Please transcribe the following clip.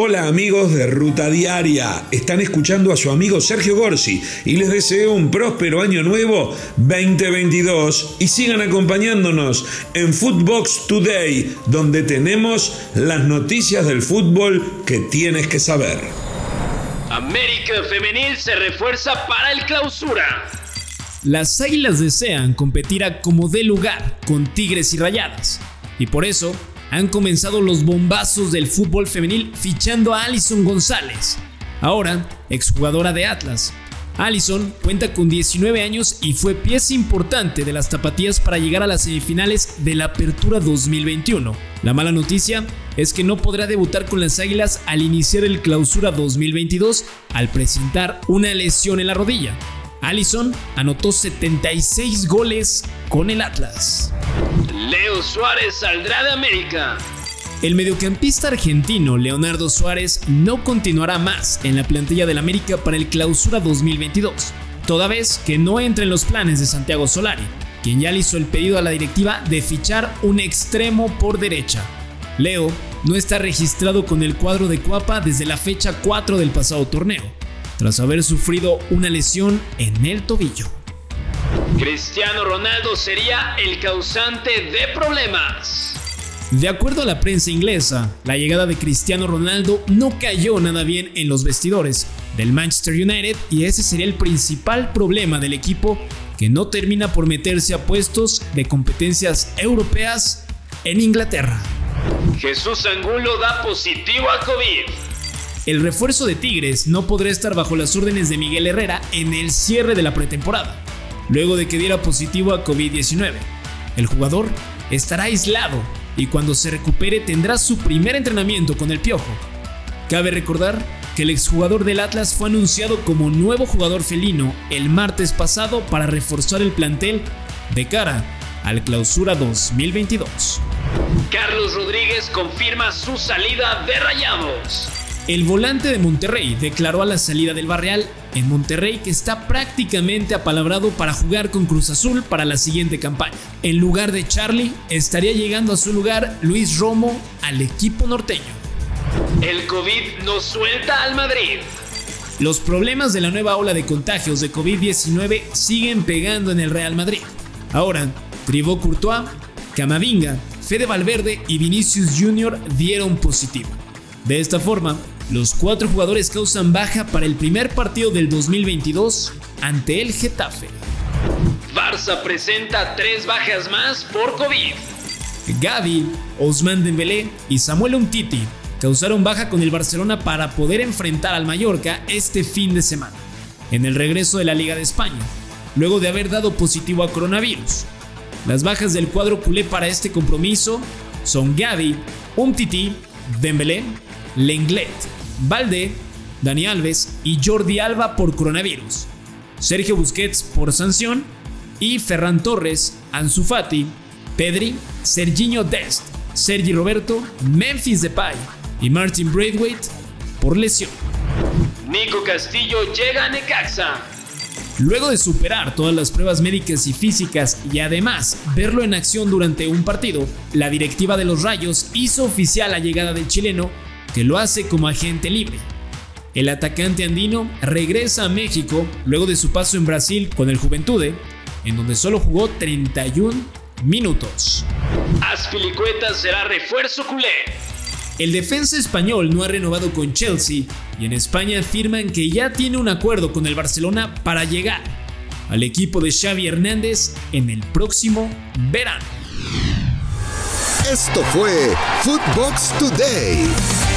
Hola amigos de Ruta Diaria, están escuchando a su amigo Sergio Gorsi y les deseo un próspero año nuevo 2022 y sigan acompañándonos en Footbox Today, donde tenemos las noticias del fútbol que tienes que saber. América Femenil se refuerza para el clausura. Las Águilas desean competir a como dé lugar con Tigres y Rayadas, y por eso han comenzado los bombazos del fútbol femenil fichando a Alison González, ahora exjugadora de Atlas. Alison cuenta con 19 años y fue pieza importante de las tapatías para llegar a las semifinales de la Apertura 2021. La mala noticia es que no podrá debutar con las Águilas al iniciar el Clausura 2022 al presentar una lesión en la rodilla. Allison anotó 76 goles con el Atlas. Suárez saldrá de América. El mediocampista argentino Leonardo Suárez no continuará más en la plantilla del América para el Clausura 2022, toda vez que no entra en los planes de Santiago Solari, quien ya le hizo el pedido a la directiva de fichar un extremo por derecha. Leo no está registrado con el cuadro de Cuapa desde la fecha 4 del pasado torneo, tras haber sufrido una lesión en el tobillo. Cristiano Ronaldo sería el causante de problemas. De acuerdo a la prensa inglesa, la llegada de Cristiano Ronaldo no cayó nada bien en los vestidores del Manchester United y ese sería el principal problema del equipo que no termina por meterse a puestos de competencias europeas en Inglaterra. Jesús Angulo da positivo a COVID. El refuerzo de Tigres no podrá estar bajo las órdenes de Miguel Herrera en el cierre de la pretemporada, luego de que diera positivo a COVID-19. El jugador estará aislado y cuando se recupere tendrá su primer entrenamiento con el Piojo. Cabe recordar que el exjugador del Atlas fue anunciado como nuevo jugador felino el martes pasado para reforzar el plantel de cara al clausura 2022. Carlos Rodríguez confirma su salida de Rayados. El volante de Monterrey declaró a la salida del Barreal en Monterrey que está prácticamente apalabrado para jugar con Cruz Azul para la siguiente campaña. En lugar de Charlie, estaría llegando a su lugar Luis Romo al equipo norteño. El COVID no suelta al Madrid. Los problemas de la nueva ola de contagios de COVID-19 siguen pegando en el Real Madrid. Ahora, Tribó Courtois, Camavinga, Fede Valverde y Vinicius Jr. dieron positivo. De esta forma, los cuatro jugadores causan baja para el primer partido del 2022 ante el Getafe. Barça presenta tres bajas más por COVID. Gaby, Osman Dembélé y Samuel Umtiti causaron baja con el Barcelona para poder enfrentar al Mallorca este fin de semana, en el regreso de la Liga de España, luego de haber dado positivo a coronavirus. Las bajas del cuadro culé para este compromiso son Gaby, Umtiti, Dembélé, Lenglet, Valde, Dani Alves y Jordi Alba por coronavirus, Sergio Busquets por sanción y Ferran Torres, Ansu Fati, Pedri, Serginho Dest, Sergi Roberto, Memphis Depay y Martin Braithwaite por lesión. Nico Castillo llega a Necaxa. Luego de superar todas las pruebas médicas y físicas y además verlo en acción durante un partido, la directiva de los Rayos hizo oficial la llegada del chileno que lo hace como agente libre. El atacante andino regresa a México luego de su paso en Brasil con el Juventude, en donde solo jugó 31 minutos. Aspilicueta será refuerzo culé. El defensa español no ha renovado con Chelsea y en España afirman que ya tiene un acuerdo con el Barcelona para llegar al equipo de Xavi Hernández en el próximo verano. Esto fue Footbox Today.